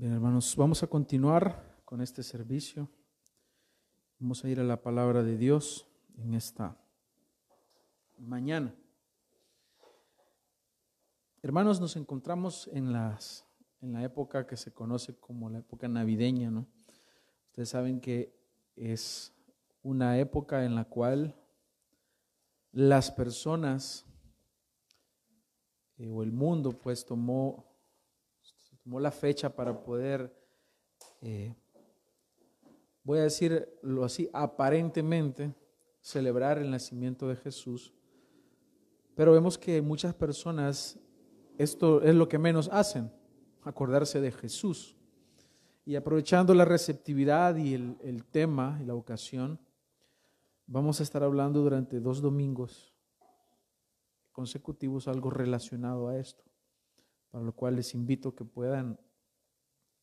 Bien, hermanos, vamos a continuar con este servicio. Vamos a ir a la palabra de Dios en esta mañana. Hermanos, nos encontramos en, las, en la época que se conoce como la época navideña, ¿no? Ustedes saben que es una época en la cual las personas eh, o el mundo pues tomó tomó la fecha para poder, eh, voy a decirlo así, aparentemente celebrar el nacimiento de Jesús. Pero vemos que muchas personas esto es lo que menos hacen, acordarse de Jesús. Y aprovechando la receptividad y el, el tema y la ocasión, vamos a estar hablando durante dos domingos consecutivos algo relacionado a esto para lo cual les invito que puedan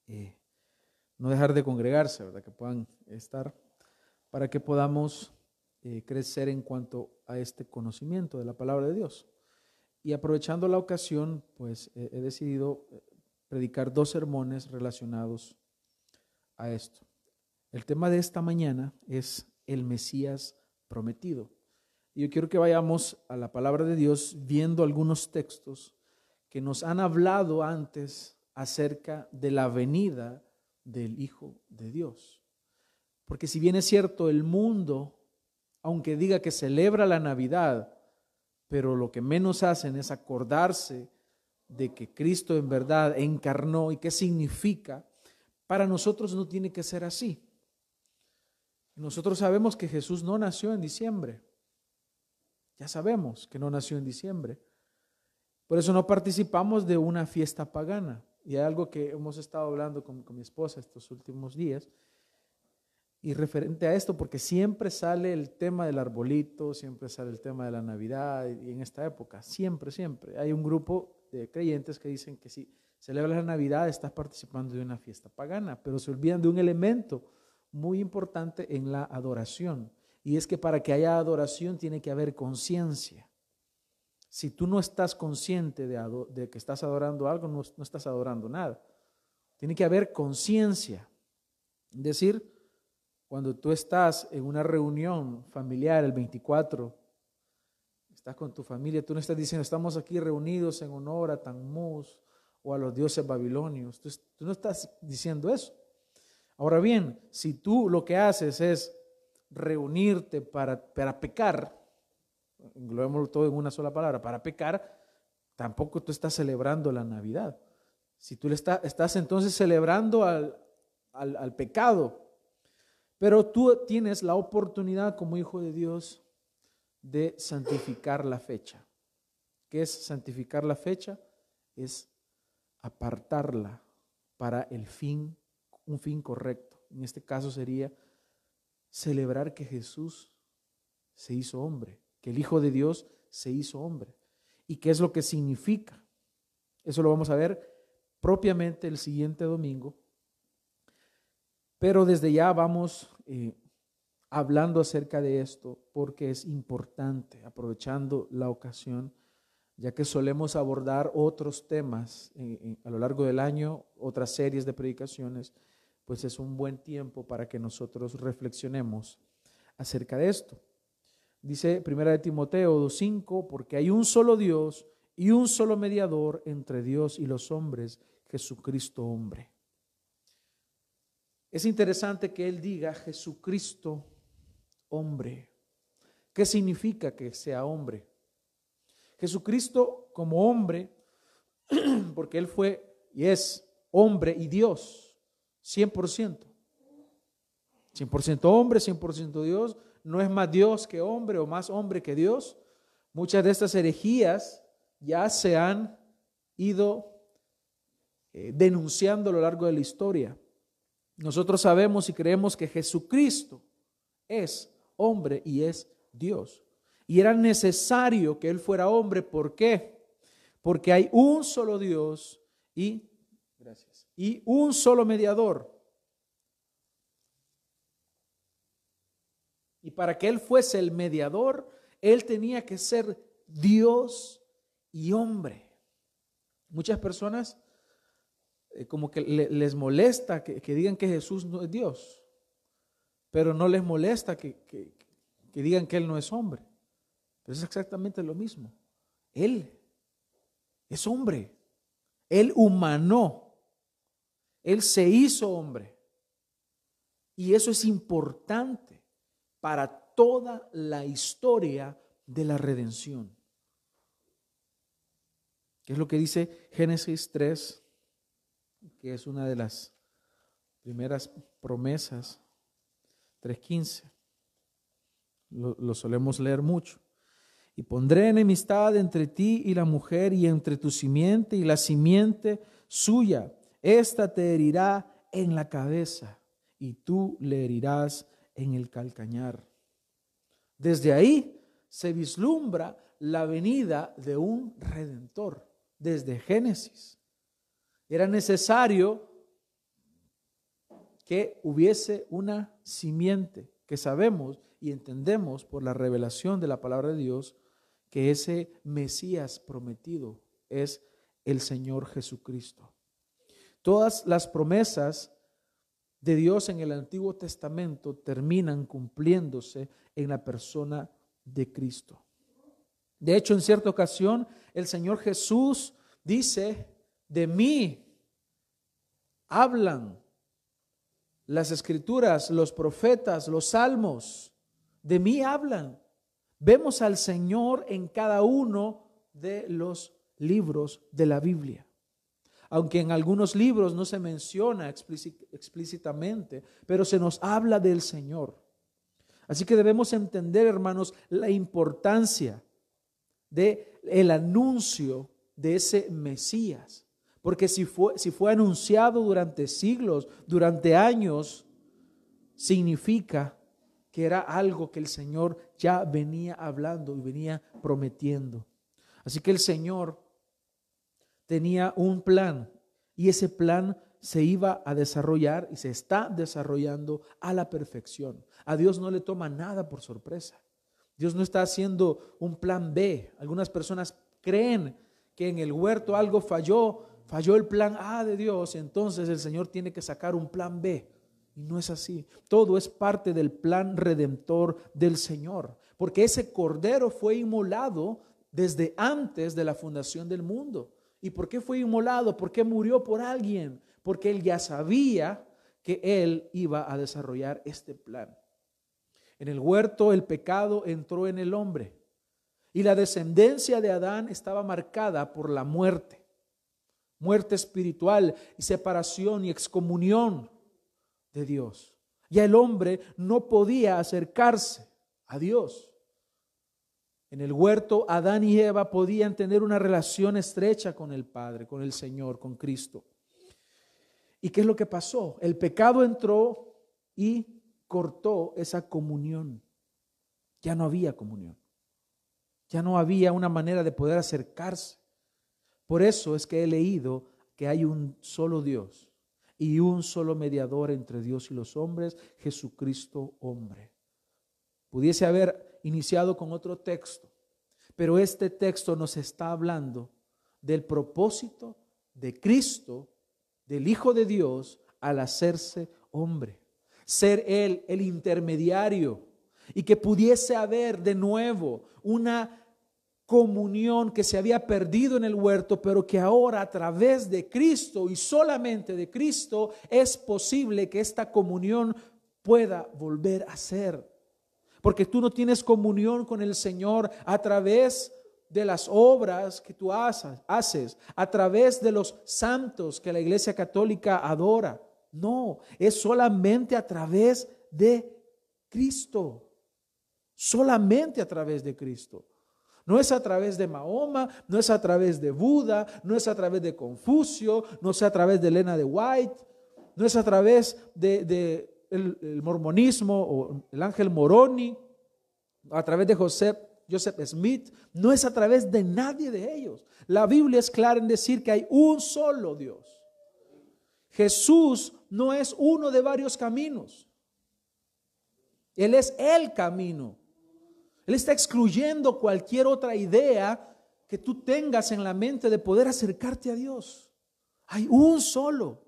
eh, no dejar de congregarse, ¿verdad? que puedan estar, para que podamos eh, crecer en cuanto a este conocimiento de la palabra de Dios. Y aprovechando la ocasión, pues he decidido eh, predicar dos sermones relacionados a esto. El tema de esta mañana es el Mesías prometido. Y yo quiero que vayamos a la palabra de Dios viendo algunos textos que nos han hablado antes acerca de la venida del Hijo de Dios. Porque si bien es cierto, el mundo, aunque diga que celebra la Navidad, pero lo que menos hacen es acordarse de que Cristo en verdad encarnó y qué significa, para nosotros no tiene que ser así. Nosotros sabemos que Jesús no nació en diciembre. Ya sabemos que no nació en diciembre. Por eso no participamos de una fiesta pagana. Y hay algo que hemos estado hablando con, mi esposa estos últimos días. Y referente a esto, porque siempre sale el tema del arbolito, siempre sale el tema de la Navidad, y en esta época, siempre, siempre. Hay un grupo de creyentes que dicen que si celebras la Navidad estás participando de una fiesta pagana, pero se olvidan de un elemento muy importante en la adoración. Y es que para que haya adoración tiene que haber conciencia. Si tú no estás consciente de, que estás adorando algo, no, no estás adorando nada. Tiene que haber conciencia. Es decir, cuando tú estás en una reunión familiar el 24, estás con tu familia, tú no estás diciendo, estamos aquí reunidos en honor a Tammuz o a los dioses babilonios. Tú, tú no estás diciendo eso. Ahora bien, si tú lo que haces es reunirte para, para pecar, englobémoslo todo en una sola palabra, para pecar, tampoco tú estás celebrando la Navidad. Si tú le estás entonces celebrando al, al pecado, pero tú tienes la oportunidad como hijo de Dios de santificar la fecha. ¿Qué es santificar la fecha? Es apartarla para el fin, un fin correcto. En este caso sería celebrar que Jesús se hizo hombre que el Hijo de Dios se hizo hombre. ¿Y qué es lo que significa? Eso lo vamos a ver propiamente el siguiente domingo. Pero desde ya vamos eh, hablando acerca de esto porque es importante, aprovechando la ocasión, ya que solemos abordar otros temas eh, a lo largo del año, otras series de predicaciones, pues es un buen tiempo para que nosotros reflexionemos acerca de esto. Dice Primera de Timoteo 2.5, porque hay un solo Dios y un solo mediador entre Dios y los hombres, Jesucristo hombre. Es interesante que él diga Jesucristo hombre. ¿Qué significa que sea hombre? Jesucristo como hombre, porque él fue y es hombre y Dios, 100%. 100% hombre, 100% Dios, no es más Dios que hombre o más hombre que Dios. Muchas de estas herejías ya se han ido eh, denunciando a lo largo de la historia. Nosotros sabemos y creemos que Jesucristo es hombre y es Dios. Y era necesario que Él fuera hombre. ¿Por qué? Porque hay un solo Dios y, gracias, y un solo mediador Y para que Él fuese el mediador, Él tenía que ser Dios y hombre. Muchas personas eh, como que les molesta que, digan que Jesús no es Dios, pero no les molesta que, que digan que Él no es hombre. Pero es exactamente lo mismo. Él es hombre. Él humanó. Él se hizo hombre. Y eso es importante para toda la historia de la redención. ¿Qué es lo que dice Génesis 3? Que es una de las primeras promesas. 3.15. Lo, lo solemos leer mucho. Y pondré enemistad entre ti y la mujer y entre tu simiente y la simiente suya. Esta te herirá en la cabeza y tú le herirás en el calcañar. Desde ahí se vislumbra la venida de un redentor, desde Génesis. Era necesario que hubiese una simiente, que sabemos y entendemos por la revelación de la palabra de Dios, que ese Mesías prometido es el Señor Jesucristo. Todas las promesas de Dios en el Antiguo Testamento terminan cumpliéndose en la persona de Cristo. De hecho, en cierta ocasión, el Señor Jesús dice, de mí hablan las escrituras, los profetas, los salmos, de mí hablan. Vemos al Señor en cada uno de los libros de la Biblia. Aunque en algunos libros no se menciona explícitamente, pero se nos habla del Señor. Así que debemos entender, hermanos, la importancia de el anuncio de ese Mesías. Porque si fue, si fue anunciado durante siglos, durante años, significa que era algo que el Señor ya venía hablando y venía prometiendo. Así que el Señor tenía un plan y ese plan se iba a desarrollar y se está desarrollando a la perfección. A Dios no le toma nada por sorpresa. Dios no está haciendo un plan B. Algunas personas creen que en el huerto algo falló, falló el plan A de Dios, entonces el Señor tiene que sacar un plan B. Y no es así. Todo es parte del plan redentor del Señor. Porque ese cordero fue inmolado desde antes de la fundación del mundo. ¿Y por qué fue inmolado? ¿Por qué murió por alguien? Porque él ya sabía que él iba a desarrollar este plan. En el huerto el pecado entró en el hombre y la descendencia de Adán estaba marcada por la muerte, muerte espiritual y separación y excomunión de Dios. Ya el hombre no podía acercarse a Dios. En el huerto, Adán y Eva podían tener una relación estrecha con el Padre, con el Señor, con Cristo. ¿Y qué es lo que pasó? El pecado entró y cortó esa comunión. Ya no había comunión. Ya no había una manera de poder acercarse. Por eso es que he leído que hay un solo Dios y un solo mediador entre Dios y los hombres, Jesucristo hombre. Pudiese haber iniciado con otro texto, pero este texto nos está hablando del propósito de Cristo, del Hijo de Dios, al hacerse hombre. Ser Él el intermediario y que pudiese haber de nuevo una comunión que se había perdido en el huerto, pero que ahora a través de Cristo y solamente de Cristo es posible que esta comunión pueda volver a ser. Porque tú no tienes comunión con el Señor a través de las obras que tú haces, a través de los santos que la Iglesia Católica adora. No, es solamente a través de Cristo. Solamente a través de Cristo. No es a través de Mahoma, no es a través de Buda, no es a través de Confucio, no es a través de Elena de White, no es a través de, el, mormonismo o el ángel Moroni, a través de Joseph, Joseph Smith, no es a través de nadie de ellos. La Biblia es clara en decir que hay un solo Dios. Jesús no es uno de varios caminos. Él es el camino. Él está excluyendo cualquier otra idea que tú tengas en la mente de poder acercarte a Dios. Hay un solo,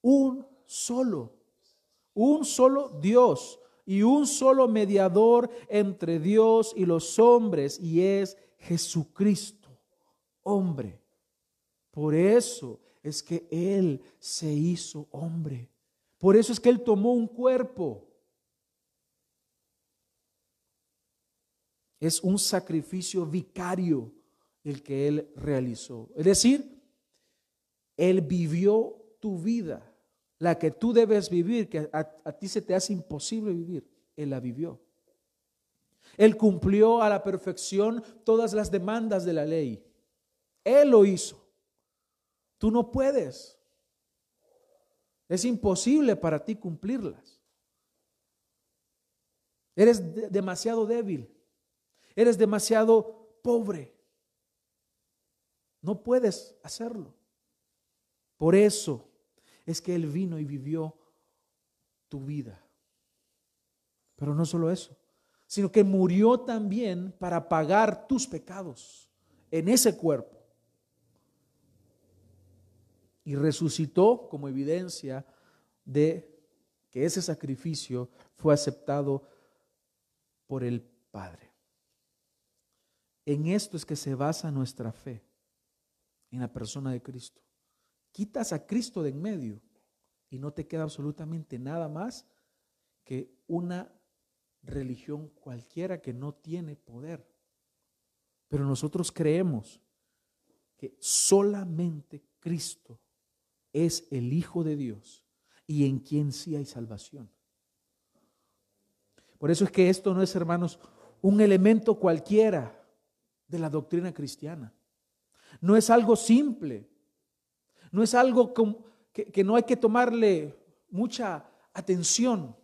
un solo, un solo Dios y un solo mediador entre Dios y los hombres y es Jesucristo, hombre. Por eso es que Él se hizo hombre. Por eso es que Él tomó un cuerpo. Es un sacrificio vicario el que Él realizó. Es decir, Él vivió tu vida, la que tú debes vivir, que a, ti se te hace imposible vivir. Él la vivió. Él cumplió a la perfección todas las demandas de la ley. Él lo hizo. Tú no puedes. Es imposible para ti cumplirlas. Eres demasiado débil. Eres demasiado pobre. No puedes hacerlo. Por eso es que Él vino y vivió tu vida. Pero no solo eso, sino que murió también para pagar tus pecados en ese cuerpo. Y resucitó como evidencia de que ese sacrificio fue aceptado por el Padre. En esto es que se basa nuestra fe, en la persona de Cristo. Quitas a Cristo de en medio y no te queda absolutamente nada más que una religión cualquiera que no tiene poder. Pero nosotros creemos que solamente Cristo es el Hijo de Dios y en quien sí hay salvación. Por eso es que esto no es, hermanos, un elemento cualquiera de la doctrina cristiana. No es algo simple. No es algo que, no hay que tomarle mucha atención.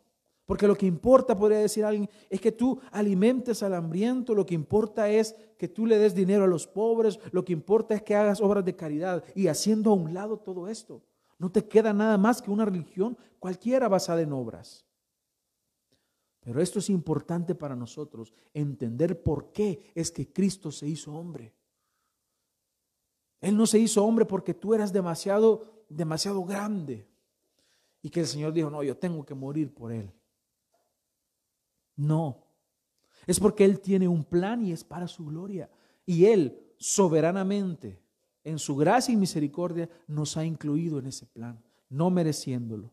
Porque lo que importa, podría decir alguien, es que tú alimentes al hambriento, lo que importa es que tú le des dinero a los pobres, lo que importa es que hagas obras de caridad y haciendo a un lado todo esto. No te queda nada más que una religión cualquiera basada en obras. Pero esto es importante para nosotros, entender por qué es que Cristo se hizo hombre. Él no se hizo hombre porque tú eras demasiado, demasiado grande. Y que el Señor dijo, no, yo tengo que morir por Él. No. Es porque Él tiene un plan y es para su gloria. Y Él soberanamente, en su gracia y misericordia, nos ha incluido en ese plan, no mereciéndolo.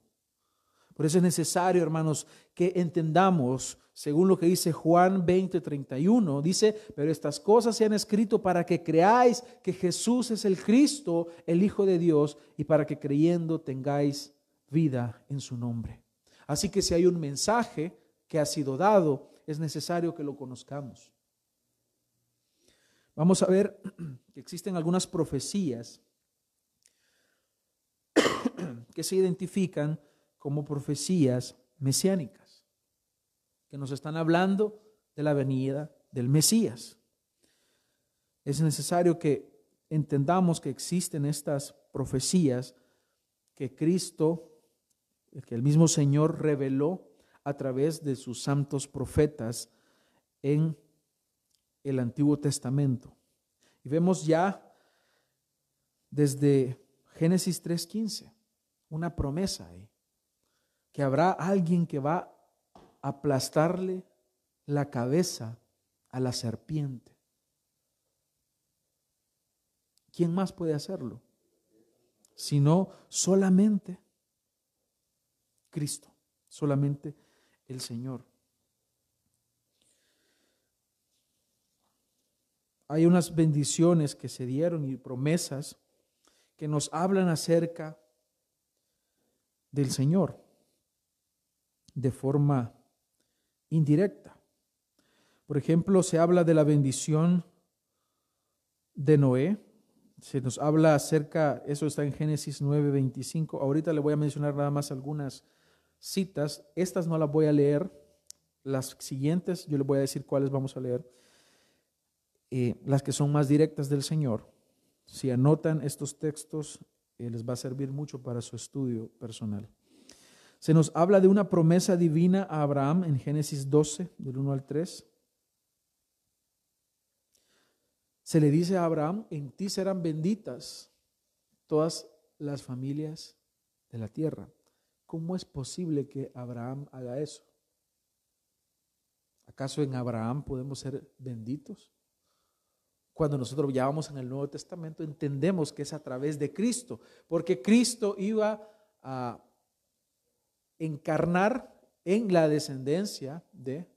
Por eso es necesario, hermanos, que entendamos, según lo que dice Juan 20, 31, dice, pero estas cosas se han escrito para que creáis que Jesús es el Cristo, el Hijo de Dios, y para que creyendo tengáis vida en su nombre. Así que si hay un mensaje que ha sido dado, es necesario que lo conozcamos. Vamos a ver que existen algunas profecías que se identifican como profecías mesiánicas, que nos están hablando de la venida del Mesías. Es necesario que entendamos que existen estas profecías que Cristo, que el mismo Señor reveló a través de sus santos profetas en el Antiguo Testamento. Y vemos ya desde Génesis 3.15 una promesa ahí que habrá alguien que va a aplastarle la cabeza a la serpiente. ¿Quién más puede hacerlo? Sino solamente Cristo, solamente el Señor. Hay unas bendiciones que se dieron y promesas que nos hablan acerca del Señor de forma indirecta. Por ejemplo, se habla de la bendición de Noé. Se nos habla acerca, eso está en Génesis 9:25. Ahorita le voy a mencionar nada más algunas citas. Estas no las voy a leer. Las siguientes, yo les voy a decir cuáles vamos a leer. Eh, las que son más directas del Señor. Si anotan estos textos, eh, les va a servir mucho para su estudio personal. Se nos habla de una promesa divina a Abraham en Génesis 12, del 1 al 3. Se le dice a Abraham, en ti serán benditas todas las familias de la tierra. ¿Cómo es posible que Abraham haga eso? ¿Acaso en Abraham podemos ser benditos? Cuando nosotros ya vamos en el Nuevo Testamento, entendemos que es a través de Cristo, porque Cristo iba a encarnar en la descendencia de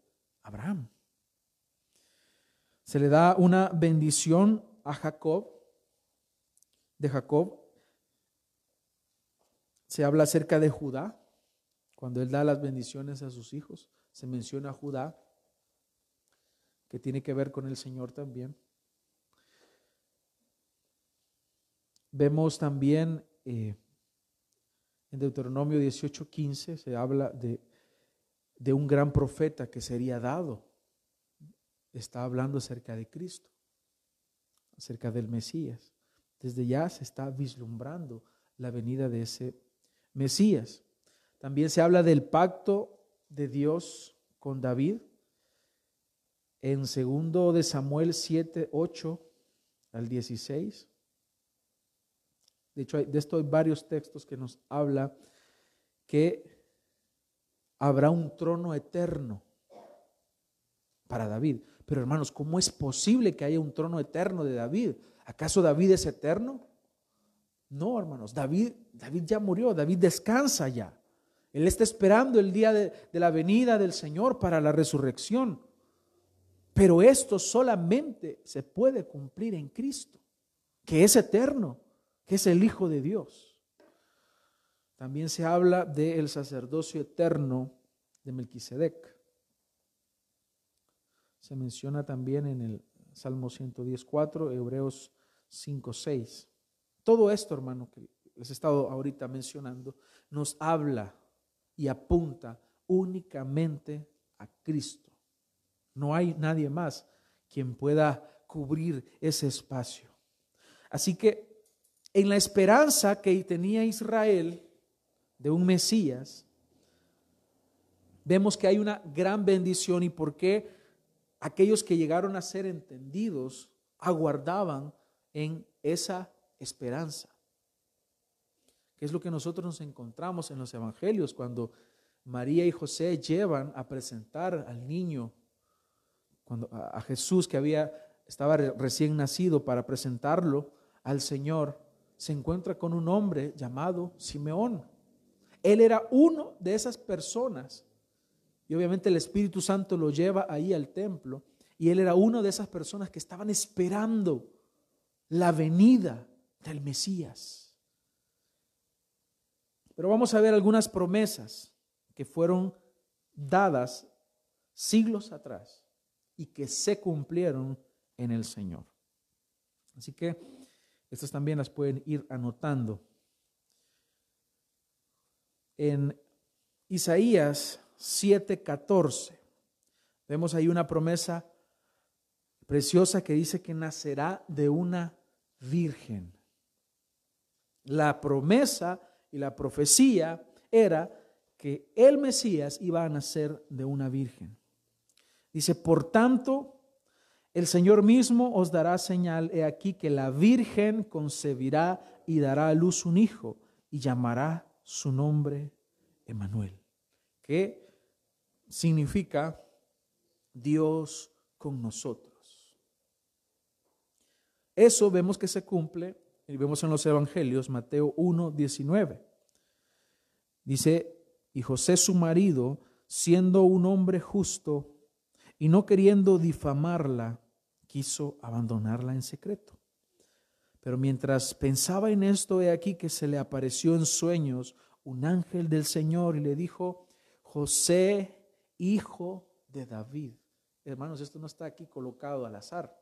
Abraham. Se le da una bendición a Jacob, de Jacob. Se habla acerca de Judá, cuando él da las bendiciones a sus hijos, se menciona a Judá, que tiene que ver con el Señor también. Vemos también eh, en Deuteronomio 18:15 se habla de, de un gran profeta que sería dado. Está hablando acerca de Cristo, acerca del Mesías. Desde ya se está vislumbrando la venida de ese Mesías. También se habla del pacto de Dios con David. En segundo de Samuel 7, 8 al 16 de hecho, de esto hay varios textos que nos habla que habrá un trono eterno para David. Pero hermanos, ¿cómo es posible que haya un trono eterno de David? ¿Acaso David es eterno? No, hermanos, David, David ya murió, David descansa ya. Él está esperando el día de, de la venida del Señor para la resurrección. Pero esto solamente se puede cumplir en Cristo, que es eterno que es el Hijo de Dios. También se habla del sacerdocio eterno de Melquisedec. Se menciona también en el Salmo 114, Hebreos 5, 6. Todo esto, hermano, que les he estado ahorita mencionando, nos habla y apunta únicamente a Cristo. No hay nadie más quien pueda cubrir ese espacio. Así que en la esperanza que tenía Israel de un Mesías, vemos que hay una gran bendición y por qué aquellos que llegaron a ser entendidos aguardaban en esa esperanza. Que es lo que nosotros nos encontramos en los evangelios cuando María y José llevan a presentar al niño cuando a Jesús que había estaba recién nacido para presentarlo al Señor se encuentra con un hombre llamado Simeón. Él era uno de esas personas. Y obviamente el Espíritu Santo lo lleva ahí al templo. Y él era uno de esas personas que estaban esperando la venida del Mesías. Pero vamos a ver algunas promesas que fueron dadas siglos atrás y que se cumplieron en el Señor. Así que estas también las pueden ir anotando. En Isaías 7:14 vemos ahí una promesa preciosa que dice que nacerá de una virgen. La promesa y la profecía era que el Mesías iba a nacer de una virgen. Dice, por tanto, el Señor mismo os dará señal, he aquí que la Virgen concebirá y dará a luz un hijo y llamará su nombre Emanuel, que significa Dios con nosotros. Eso vemos que se cumple y vemos en los evangelios, Mateo 1, 19. Dice, y José su marido, siendo un hombre justo y no queriendo difamarla, quiso abandonarla en secreto. Pero mientras pensaba en esto, he aquí que se le apareció en sueños un ángel del Señor y le dijo, José, hijo de David. Hermanos, esto no está aquí colocado al azar.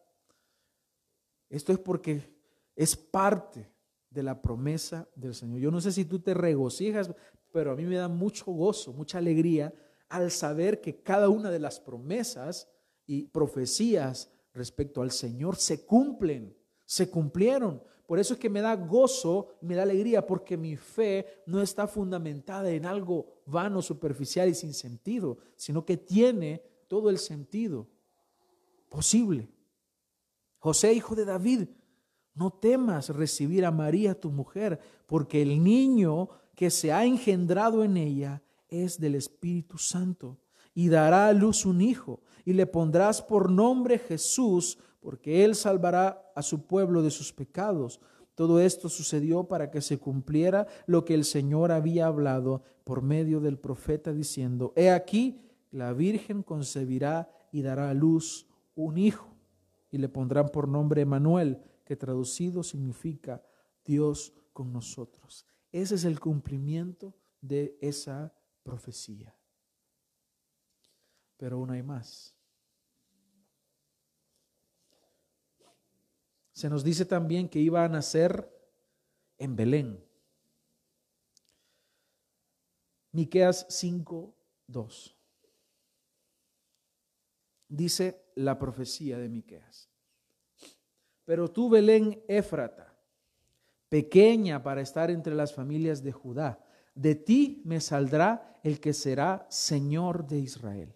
Esto es porque es parte de la promesa del Señor. Yo no sé si tú te regocijas, pero a mí me da mucho gozo, mucha alegría al saber que cada una de las promesas y profecías respecto al Señor se cumplen, se cumplieron. Por eso es que me da gozo, me da alegría, porque mi fe no está fundamentada en algo vano, superficial y sin sentido, sino que tiene todo el sentido posible. José, hijo de David, no temas recibir a María tu mujer, porque el niño que se ha engendrado en ella es del Espíritu Santo, y dará a luz un hijo, y le pondrás por nombre Jesús, porque él salvará a su pueblo de sus pecados. Todo esto sucedió para que se cumpliera lo que el Señor había hablado por medio del profeta diciendo, He aquí, la Virgen concebirá y dará a luz un hijo, y le pondrán por nombre Emanuel, que traducido significa Dios con nosotros. Ese es el cumplimiento de esa profecía. Pero aún hay más. Se nos dice también que iba a nacer en Belén. Miqueas 5, 2. Dice la profecía de Miqueas. Pero tú, Belén Éfrata, pequeña para estar entre las familias de Judá, de ti me saldrá el que será Señor de Israel.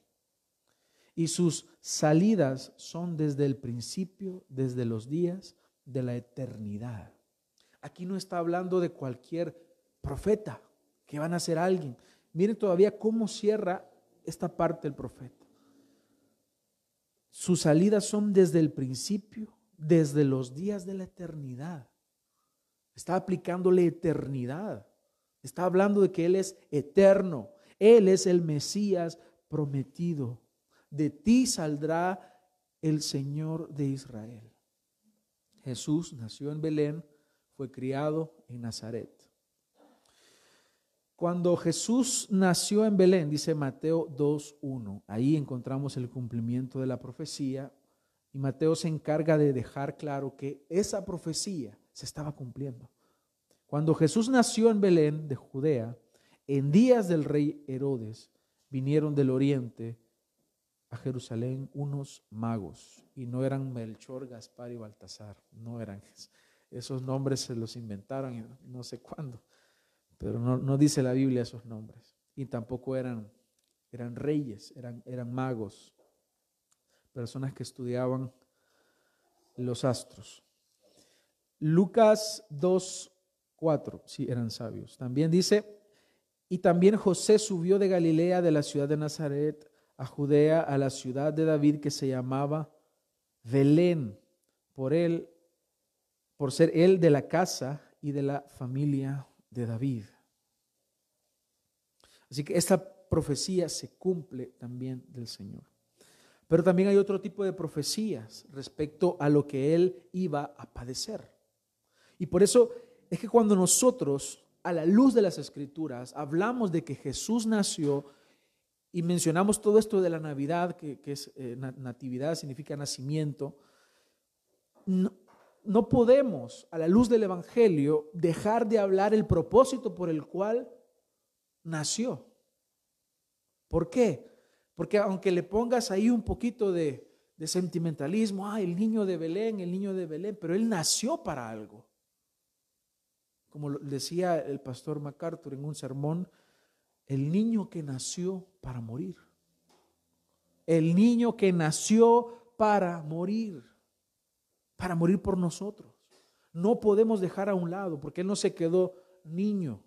Y sus salidas son desde el principio, desde los días de la eternidad. Aquí no está hablando de cualquier profeta que van a ser alguien. Miren todavía cómo cierra esta parte el profeta. Sus salidas son desde el principio, desde los días de la eternidad. Está aplicándole eternidad. Está hablando de que Él es eterno. Él es el Mesías prometido. De ti saldrá el Señor de Israel. Jesús nació en Belén, fue criado en Nazaret. Cuando Jesús nació en Belén, dice Mateo 2.1, ahí encontramos el cumplimiento de la profecía y Mateo se encarga de dejar claro que esa profecía se estaba cumpliendo. Cuando Jesús nació en Belén de Judea, en días del rey Herodes, vinieron del oriente a Jerusalén unos magos y no eran Melchor, Gaspar y Baltasar, no eran esos nombres se los inventaron no sé cuándo, pero no, dice la Biblia esos nombres y tampoco eran, eran reyes, eran, eran magos personas que estudiaban los astros. Lucas 2, 4, sí, eran sabios. También dice, y también José subió de Galilea, de la ciudad de Nazaret, a Judea, a la ciudad de David que se llamaba Belén, por él, por ser él de la casa y de la familia de David. Así que esta profecía se cumple también del Señor. Pero también hay otro tipo de profecías respecto a lo que él iba a padecer. Y por eso es que cuando nosotros, a la luz de las escrituras, hablamos de que Jesús nació y mencionamos todo esto de la Navidad, que, es eh, natividad, significa nacimiento, no, no podemos, a la luz del Evangelio, dejar de hablar el propósito por el cual nació. ¿Por qué? Porque aunque le pongas ahí un poquito de, sentimentalismo, ah, el niño de Belén, el niño de Belén, pero él nació para algo. Como decía el pastor MacArthur en un sermón, el niño que nació para morir. El niño que nació para morir, para morir por nosotros. No podemos dejar a un lado porque él no se quedó niño.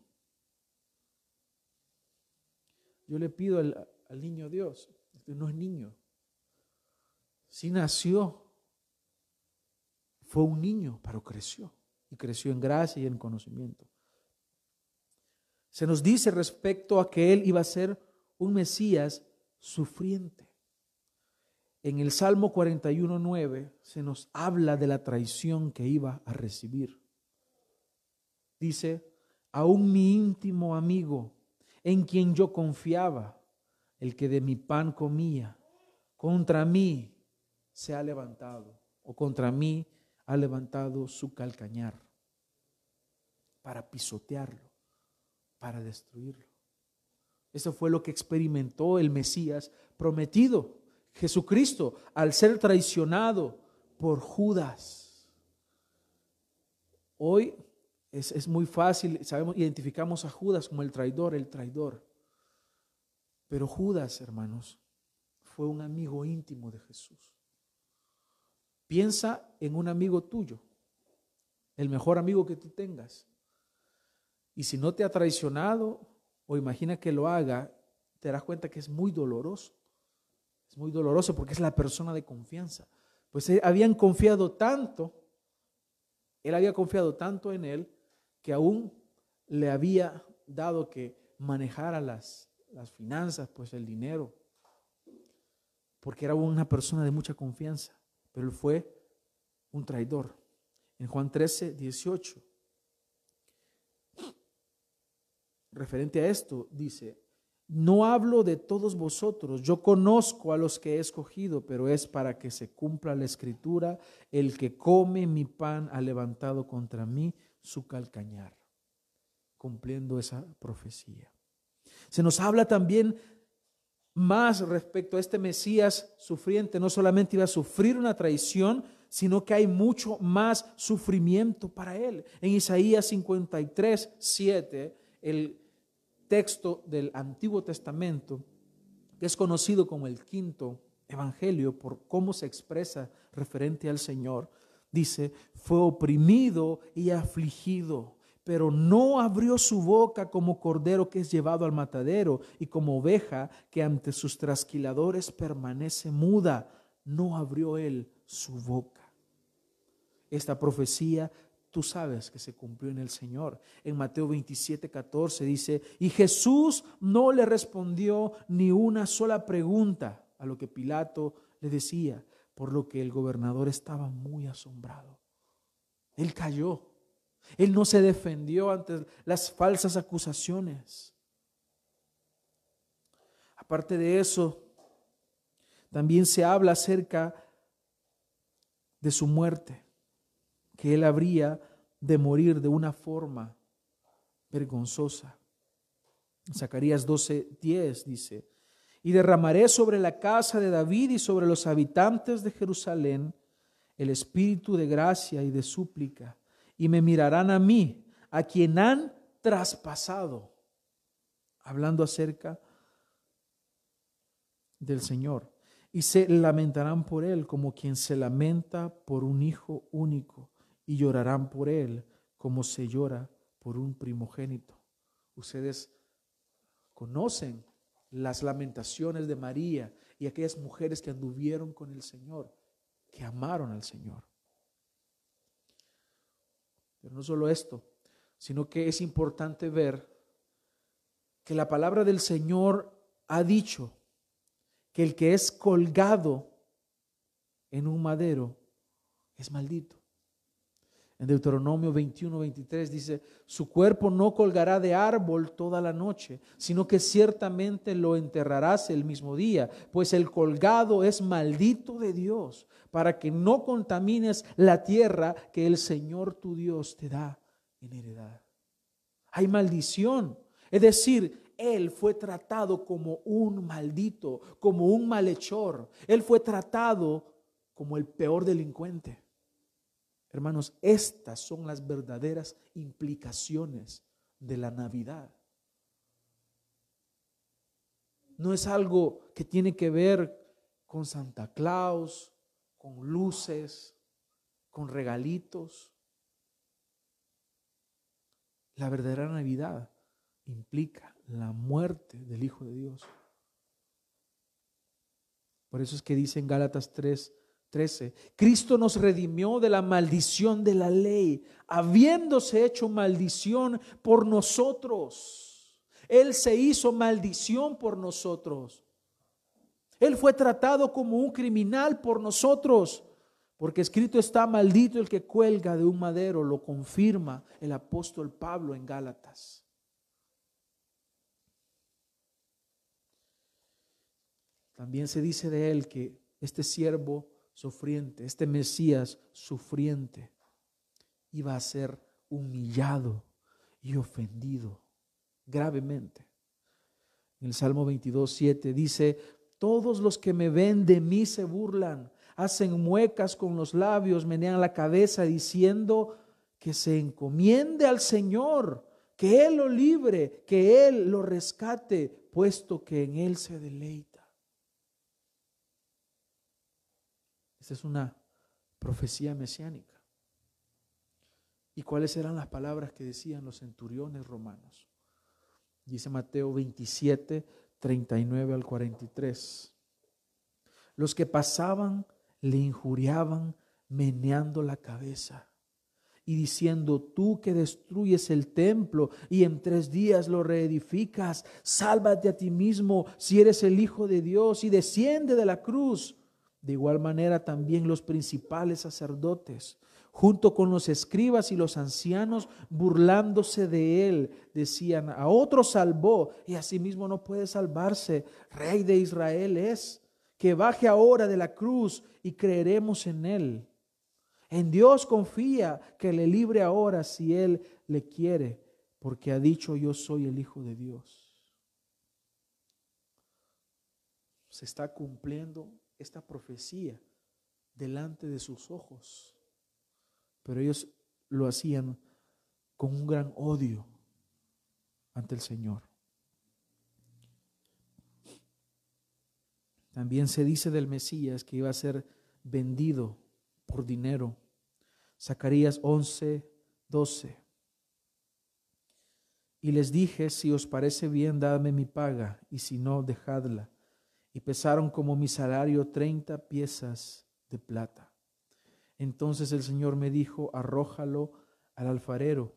Yo le pido al, al niño Dios. Este no es niño. Sí nació. Fue un niño, pero creció. Y creció en gracia y en conocimiento. Se nos dice respecto a que él iba a ser un Mesías sufriente. En el Salmo 41.9 se nos habla de la traición que iba a recibir. Dice, aún mi íntimo amigo, en quien yo confiaba, el que de mi pan comía, contra mí se ha levantado, o contra mí ha levantado su calcañar, para pisotearlo, para destruirlo. Eso fue lo que experimentó el Mesías prometido, Jesucristo, al ser traicionado por Judas. Hoy es, muy fácil, sabemos, identificamos a Judas como el traidor, el traidor. Pero Judas, hermanos, fue un amigo íntimo de Jesús. Piensa en un amigo tuyo el mejor amigo que tú tengas. Y si no te ha traicionado o imagina que lo haga, te darás cuenta que es muy doloroso. Es muy doloroso porque es la persona de confianza. Pues eh, habían confiado tanto, él había confiado tanto en él que aún le había dado que manejara las, las finanzas, pues el dinero, porque era una persona de mucha confianza, pero él fue un traidor. En Juan 13, 18, referente a esto, dice, no hablo de todos vosotros, yo conozco a los que he escogido, pero es para que se cumpla la escritura, el que come mi pan ha levantado contra mí su calcañar, cumpliendo esa profecía. Se nos habla también más respecto a este Mesías sufriente, no solamente iba a sufrir una traición, sino que hay mucho más sufrimiento para él. En Isaías 53, 7, el texto del Antiguo Testamento, que es conocido como el quinto evangelio por cómo se expresa referente al Señor, dice, fue oprimido y afligido, pero no abrió su boca como cordero que es llevado al matadero y como oveja que ante sus trasquiladores permanece muda, no abrió él su boca. Esta profecía tú sabes que se cumplió en el Señor. En Mateo 27, 14 dice, y Jesús no le respondió ni una sola pregunta a lo que Pilato le decía, por lo que el gobernador estaba muy asombrado. Él cayó. Él no se defendió ante las falsas acusaciones. Aparte de eso, también se habla acerca de su muerte que él habría de morir de una forma vergonzosa. Zacarías 12:10 dice, y derramaré sobre la casa de David y sobre los habitantes de Jerusalén el espíritu de gracia y de súplica, y me mirarán a mí, a quien han traspasado, hablando acerca del Señor, y se lamentarán por él como quien se lamenta por un hijo único y llorarán por él como se llora por un primogénito. Ustedes conocen las lamentaciones de María y aquellas mujeres que anduvieron con el Señor, que amaron al Señor. Pero no solo esto, sino que es importante ver que la palabra del Señor ha dicho que el que es colgado en un madero es maldito. En Deuteronomio 21, 23 dice, su cuerpo no colgará de árbol toda la noche, sino que ciertamente lo enterrarás el mismo día, pues el colgado es maldito de Dios, para que no contamines la tierra que el Señor tu Dios te da en heredad. Hay maldición, es decir, él fue tratado como un maldito, como un malhechor. Él fue tratado como el peor delincuente. Hermanos, estas son las verdaderas implicaciones de la Navidad. No es algo que tiene que ver con Santa Claus, con luces, con regalitos. La verdadera Navidad implica la muerte del Hijo de Dios. Por eso es que dice en Gálatas 3, 13. Cristo nos redimió de la maldición de la ley, habiéndose hecho maldición por nosotros. Él se hizo maldición por nosotros. Él fue tratado como un criminal por nosotros, porque escrito está maldito el que cuelga de un madero, lo confirma el apóstol Pablo en Gálatas. También se dice de él que este siervo sufriente, este Mesías sufriente, iba a ser humillado y ofendido gravemente. En el Salmo 22, 7 dice, todos los que me ven de mí se burlan, hacen muecas con los labios, menean la cabeza diciendo que se encomiende al Señor, que Él lo libre, que Él lo rescate, puesto que en Él se deleita. Es una profecía mesiánica. ¿Y cuáles eran las palabras que decían los centuriones romanos? Dice Mateo 27, 39 al 43. Los que pasaban le injuriaban meneando la cabeza y diciendo, tú que destruyes el templo y en tres días lo reedificas, sálvate a ti mismo si eres el Hijo de Dios y desciende de la cruz. De igual manera también los principales sacerdotes, junto con los escribas y los ancianos, burlándose de él, decían, a otro salvó y a sí mismo no puede salvarse, rey de Israel es, que baje ahora de la cruz y creeremos en él. En Dios confía que le libre ahora si Él le quiere, porque ha dicho yo soy el Hijo de Dios. Se está cumpliendo esta profecía delante de sus ojos, pero ellos lo hacían con un gran odio ante el Señor. También se dice del Mesías que iba a ser vendido por dinero. Zacarías 11, 12. Y les dije, si os parece bien, dadme mi paga, y si no, dejadla. Y pesaron como mi salario treinta piezas de plata. Entonces el Señor me dijo, arrójalo al alfarero.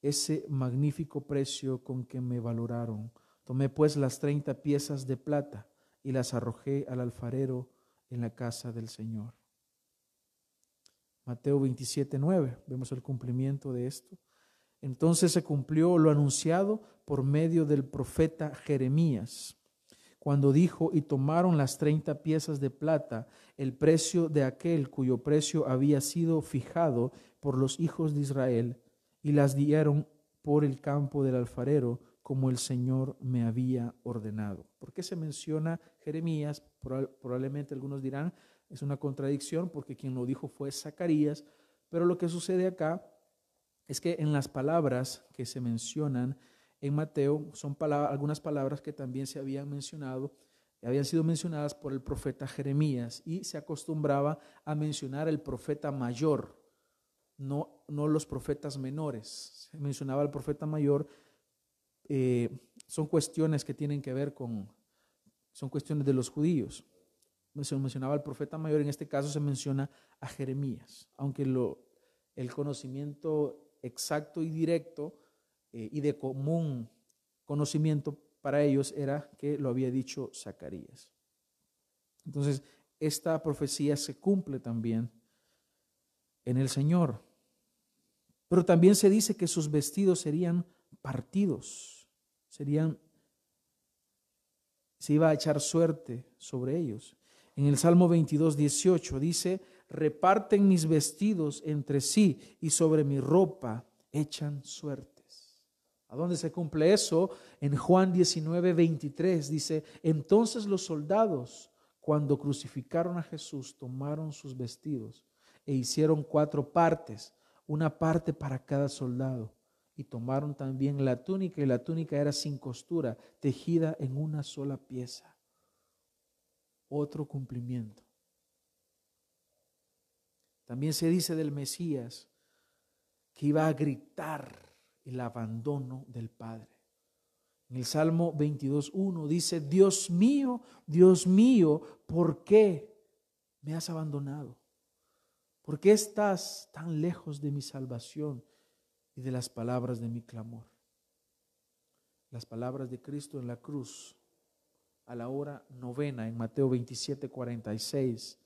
Ese magnífico precio con que me valoraron. Tomé pues las treinta piezas de plata y las arrojé al alfarero en la casa del Señor. Mateo 27, 9, vemos el cumplimiento de esto. Entonces se cumplió lo anunciado por medio del profeta Jeremías, cuando dijo, y tomaron las treinta piezas de plata, el precio de aquel cuyo precio había sido fijado por los hijos de Israel, y las dieron por el campo del alfarero, como el Señor me había ordenado. ¿Por qué se menciona Jeremías? Probablemente algunos dirán, es una contradicción porque quien lo dijo fue Zacarías, pero lo que sucede acá es que en las palabras que se mencionan en Mateo son algunas palabras que también se habían mencionado, habían sido mencionadas por el profeta Jeremías y se acostumbraba a mencionar el profeta mayor, no, no los profetas menores. Se mencionaba el profeta mayor eh, son cuestiones que tienen que ver con, son cuestiones de los judíos. Se mencionaba al profeta mayor, en este caso se menciona a Jeremías, aunque el conocimiento exacto y directo eh, y de común conocimiento para ellos era que lo había dicho Zacarías. Entonces, esta profecía se cumple también en el Señor. Pero también se dice que sus vestidos serían partidos serían, se iba a echar suerte sobre ellos. En el Salmo 22, 18 dice, reparten mis vestidos entre sí y sobre mi ropa echan suertes. ¿A dónde se cumple eso? En Juan 19, 23 dice, entonces los soldados, cuando crucificaron a Jesús, tomaron sus vestidos e hicieron cuatro partes, una parte para cada soldado y tomaron también la túnica y la túnica era sin costura, tejida en una sola pieza. Otro cumplimiento. También se dice del Mesías que iba a gritar el abandono del Padre. En el Salmo 22.1 dice, Dios mío, Dios mío, ¿por qué me has abandonado? ¿Por qué estás tan lejos de mi salvación? y de las palabras de mi clamor. Las palabras de Cristo en la cruz a la hora novena en Mateo 27, 46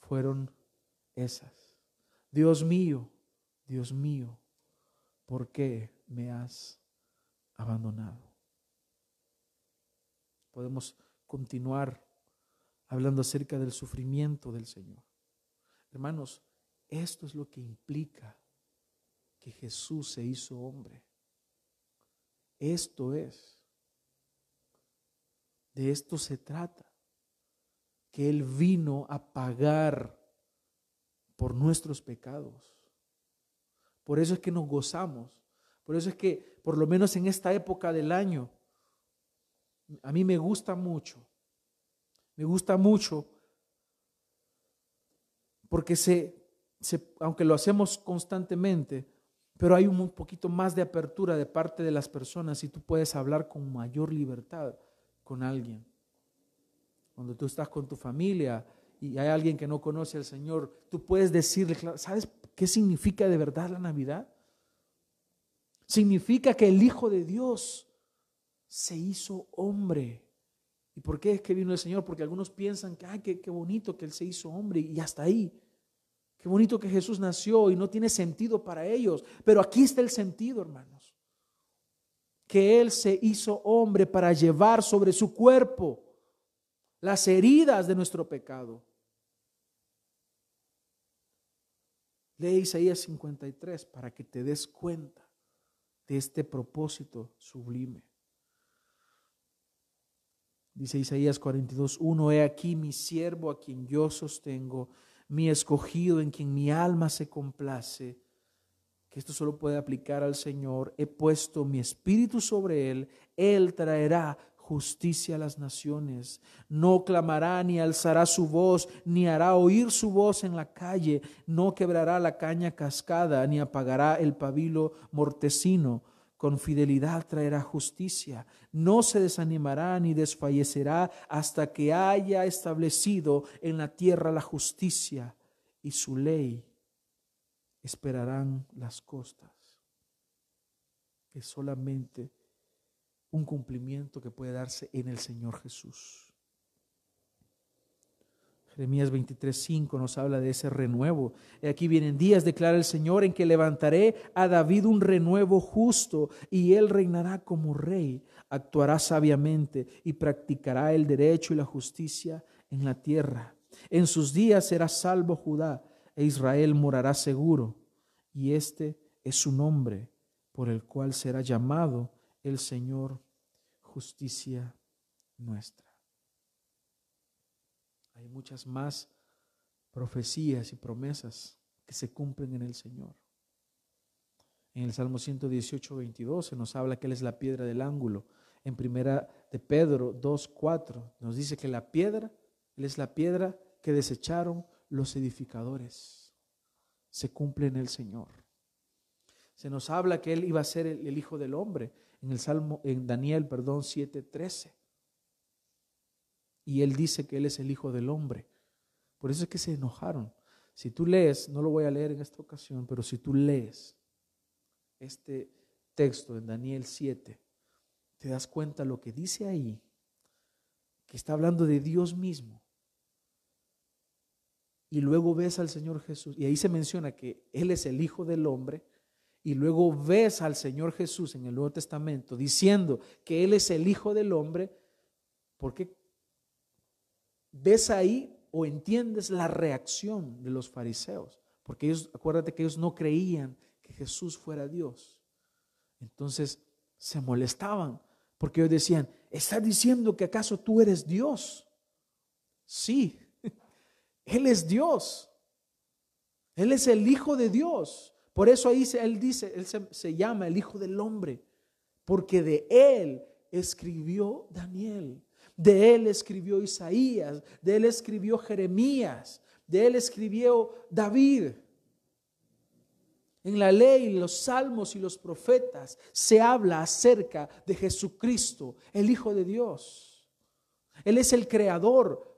fueron esas. Dios mío, Dios mío, ¿por qué me has abandonado? Podemos continuar hablando acerca del sufrimiento del Señor. Hermanos, esto es lo que implica que Jesús se hizo hombre. Esto es. De esto se trata. Que Él vino a pagar por nuestros pecados. Por eso es que nos gozamos. Por eso es que, por lo menos en esta época del año, a mí me gusta mucho. Me gusta mucho porque se aunque lo hacemos constantemente, pero hay un poquito más de apertura de parte de las personas y tú puedes hablar con mayor libertad con alguien. Cuando tú estás con tu familia y hay alguien que no conoce al Señor, tú puedes decirle, ¿sabes qué significa de verdad la Navidad? Significa que el Hijo de Dios se hizo hombre. ¿Y por qué es que vino el Señor? Porque algunos piensan que, ay, qué, qué bonito que Él se hizo hombre y hasta ahí. Qué bonito que Jesús nació y no tiene sentido para ellos. Pero aquí está el sentido, hermanos. Que Él se hizo hombre para llevar sobre su cuerpo las heridas de nuestro pecado. Lee Isaías 53 para que te des cuenta de este propósito sublime. Dice Isaías 42, 1, he aquí mi siervo a quien yo sostengo mi escogido en quien mi alma se complace, que esto solo puede aplicar al Señor, he puesto mi espíritu sobre él, él traerá justicia a las naciones. No clamará ni alzará su voz, ni hará oír su voz en la calle, no quebrará la caña cascada, ni apagará el pabilo mortecino con fidelidad traerá justicia. No se desanimará ni desfallecerá hasta que haya establecido en la tierra la justicia y su ley. Esperarán las costas. Es solamente un cumplimiento que puede darse en el Señor Jesús. Jeremías 23:5 nos habla de ese renuevo. Aquí vienen días, declara el Señor, en que levantaré a David un renuevo justo y él reinará como rey, actuará sabiamente y practicará el derecho y la justicia en la tierra. En sus días será salvo Judá e Israel morará seguro. Y este es su nombre por el cual será llamado el Señor justicia nuestra. Hay muchas más profecías y promesas que se cumplen en el Señor. En el Salmo 118, 22 se nos habla que Él es la piedra del ángulo. En primera de Pedro 2, 4 nos dice que la piedra, Él es la piedra que desecharon los edificadores. Se cumple en el Señor. Se nos habla que Él iba a ser el, el Hijo del Hombre en el Salmo, en Daniel, perdón, 7, 13. Y él dice que él es el Hijo del Hombre. Por eso es que se enojaron. Si tú lees, no lo voy a leer en esta ocasión, pero si tú lees este texto en Daniel 7, te das cuenta lo que dice ahí, que está hablando de Dios mismo. Y luego ves al Señor Jesús, y ahí se menciona que Él es el Hijo del Hombre, y luego ves al Señor Jesús en el Nuevo Testamento diciendo que Él es el Hijo del Hombre, ¿por qué ves ahí o entiendes la reacción de los fariseos, porque ellos, acuérdate que ellos no creían que Jesús fuera Dios. Entonces se molestaban, porque ellos decían, ¿estás diciendo que acaso tú eres Dios? Sí, Él es Dios. Él es el Hijo de Dios. Por eso ahí Él dice, Él se, se llama el Hijo del Hombre, porque de Él escribió Daniel. De él escribió Isaías, de él escribió Jeremías, de él escribió David. En la ley, los salmos y los profetas se habla acerca de Jesucristo, el Hijo de Dios. Él es el creador.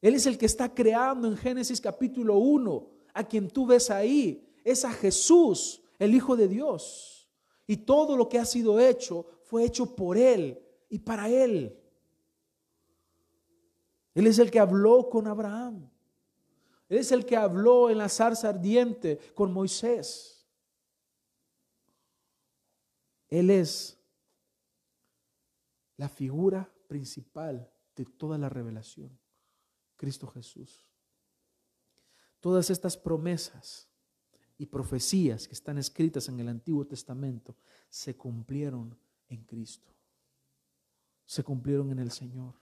Él es el que está creando en Génesis capítulo 1. A quien tú ves ahí es a Jesús, el Hijo de Dios. Y todo lo que ha sido hecho fue hecho por Él y para Él. Él es el que habló con Abraham. Él es el que habló en la zarza ardiente con Moisés. Él es la figura principal de toda la revelación, Cristo Jesús. Todas estas promesas y profecías que están escritas en el Antiguo Testamento se cumplieron en Cristo, se cumplieron en el Señor.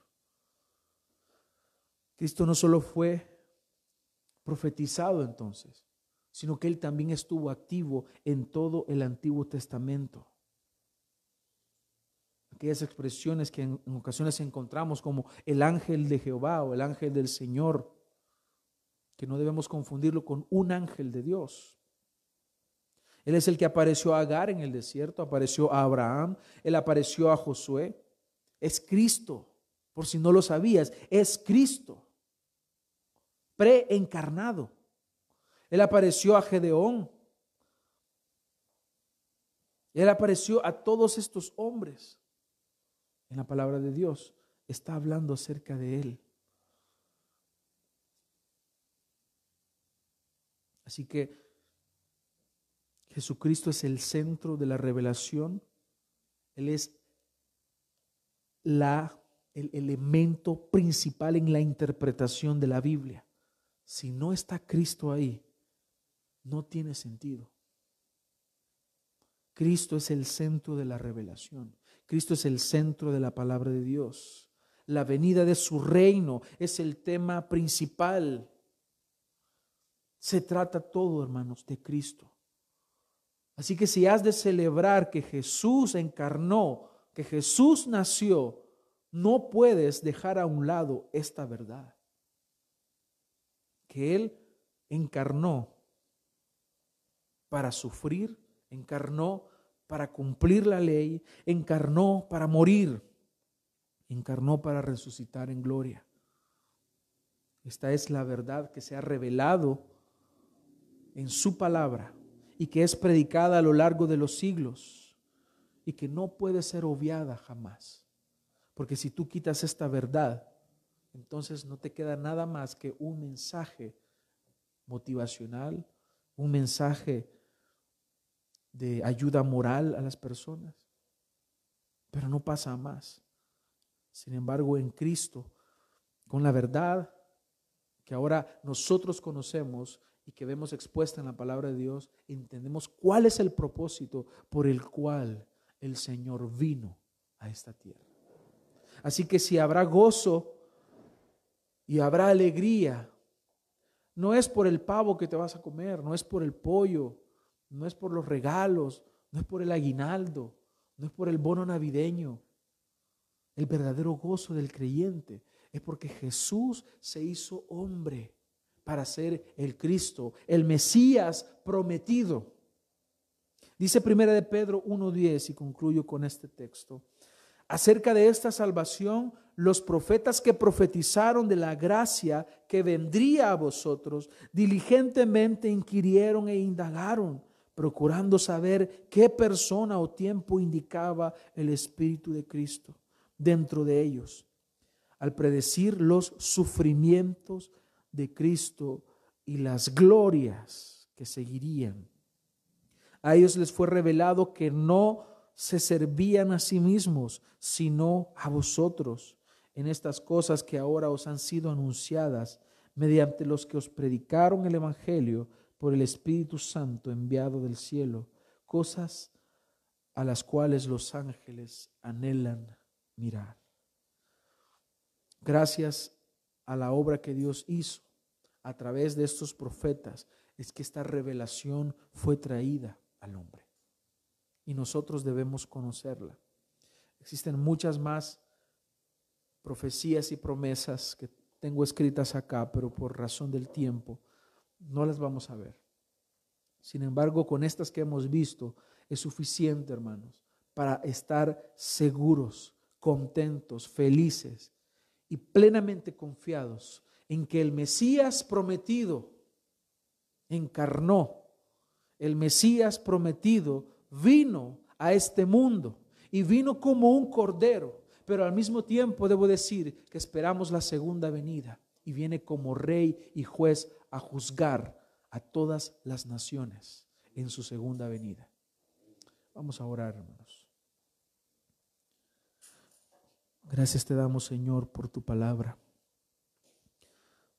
Cristo no solo fue profetizado entonces, sino que Él también estuvo activo en todo el Antiguo Testamento. Aquellas expresiones que en, ocasiones encontramos como el ángel de Jehová o el ángel del Señor. que no debemos confundirlo con un ángel de Dios. Él es el que apareció a Agar en el desierto, apareció a Abraham, él apareció a Josué. Es Cristo, por si no lo sabías, es Cristo, preencarnado. Él apareció a Gedeón. Él apareció a todos estos hombres. En la palabra de Dios está hablando acerca de Él. Así que Jesucristo es el centro de la revelación. Él es la, el elemento principal en la interpretación de la Biblia. Si no está Cristo ahí, no tiene sentido. Cristo es el centro de la revelación. Cristo es el centro de la palabra de Dios. La venida de su reino es el tema principal. Se trata todo, hermanos, de Cristo. Así que si has de celebrar que Jesús encarnó, que Jesús nació, no puedes dejar a un lado esta verdad. Que Él encarnó para sufrir, encarnó para cumplir la ley, encarnó para morir, encarnó para resucitar en gloria. Esta es la verdad que se ha revelado en su palabra y que es predicada a lo largo de los siglos y que no puede ser obviada jamás. Porque si tú quitas esta verdad, entonces no te queda nada más que un mensaje motivacional, un mensaje de ayuda moral a las personas, pero no pasa más. Sin embargo, en Cristo, con la verdad que ahora nosotros conocemos y que vemos expuesta en la palabra de Dios, entendemos cuál es el propósito por el cual el Señor vino a esta tierra. Así que si habrá gozo y habrá alegría, no es por el pavo que te vas a comer, no es por el pollo, no es por los regalos, no es por el aguinaldo, no es por el bono navideño. El verdadero gozo del creyente es porque Jesús se hizo hombre para ser el Cristo, el Mesías prometido. Dice primera de Pedro 1:10 y concluyo con este texto. Acerca de esta salvación, los profetas que profetizaron de la gracia que vendría a vosotros, diligentemente inquirieron e indagaron procurando saber qué persona o tiempo indicaba el Espíritu de Cristo dentro de ellos, al predecir los sufrimientos de Cristo y las glorias que seguirían. A ellos les fue revelado que no se servían a sí mismos, sino a vosotros en estas cosas que ahora os han sido anunciadas mediante los que os predicaron el Evangelio por el Espíritu Santo enviado del cielo, cosas a las cuales los ángeles anhelan mirar. Gracias a la obra que Dios hizo a través de estos profetas, es que esta revelación fue traída al hombre. Y nosotros debemos conocerla. Existen muchas más profecías y promesas que tengo escritas acá, pero por razón del tiempo no las vamos a ver. Sin embargo, con estas que hemos visto es suficiente, hermanos, para estar seguros, contentos, felices y plenamente confiados en que el Mesías prometido encarnó, el Mesías prometido vino a este mundo y vino como un cordero, pero al mismo tiempo debo decir que esperamos la segunda venida y viene como rey y juez a juzgar a todas las naciones en su segunda venida. Vamos a orar, hermanos. Gracias te damos, Señor, por tu palabra,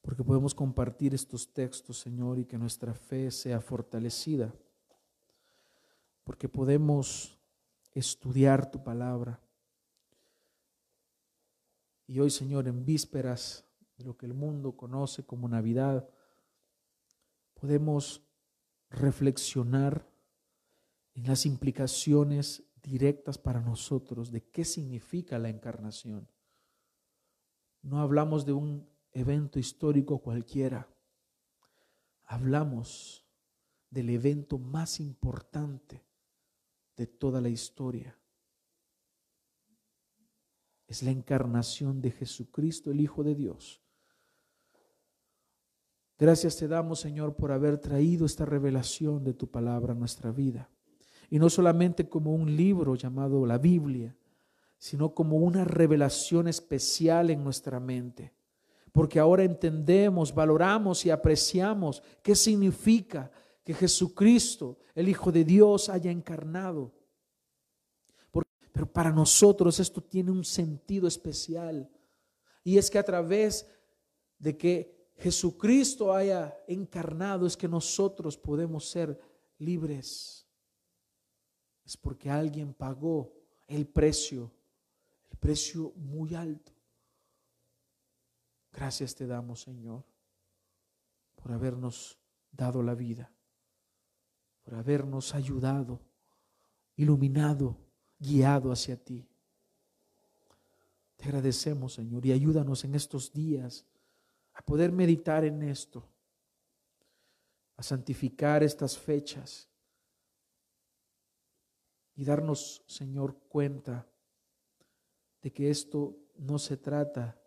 porque podemos compartir estos textos, Señor, y que nuestra fe sea fortalecida, porque podemos estudiar tu palabra. Y hoy, Señor, en vísperas de lo que el mundo conoce como Navidad, podemos reflexionar en las implicaciones directas para nosotros de qué significa la encarnación. No hablamos de un evento histórico cualquiera, hablamos del evento más importante de toda la historia. Es la encarnación de Jesucristo, el Hijo de Dios. Gracias te damos, Señor, por haber traído esta revelación de tu palabra a nuestra vida. Y no solamente como un libro llamado la Biblia, sino como una revelación especial en nuestra mente. Porque ahora entendemos, valoramos y apreciamos qué significa que Jesucristo, el Hijo de Dios, haya encarnado. Pero para nosotros esto tiene un sentido especial. Y es que a través de que Jesucristo haya encarnado es que nosotros podemos ser libres. Es porque alguien pagó el precio precio muy alto. Gracias te damos, Señor, por habernos dado la vida, por habernos ayudado, iluminado, guiado hacia ti. Te agradecemos, Señor, y ayúdanos en estos días a poder meditar en esto, a santificar estas fechas y darnos, Señor, cuenta de que esto no se trata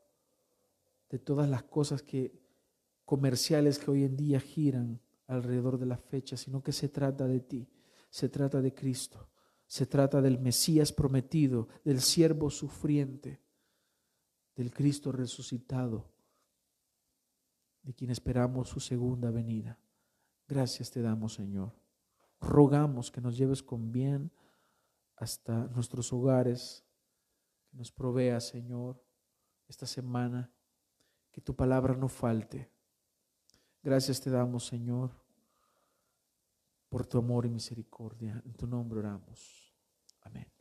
de todas las cosas que comerciales que hoy en día giran alrededor de la fecha, sino que se trata de ti, se trata de Cristo, se trata del Mesías prometido, del siervo sufriente, del Cristo resucitado, de quien esperamos su segunda venida. Gracias te damos, Señor. Rogamos que nos lleves con bien hasta nuestros hogares, nos provea, Señor, esta semana, que tu palabra no falte. Gracias te damos, Señor, por tu amor y misericordia. En tu nombre oramos. Amén.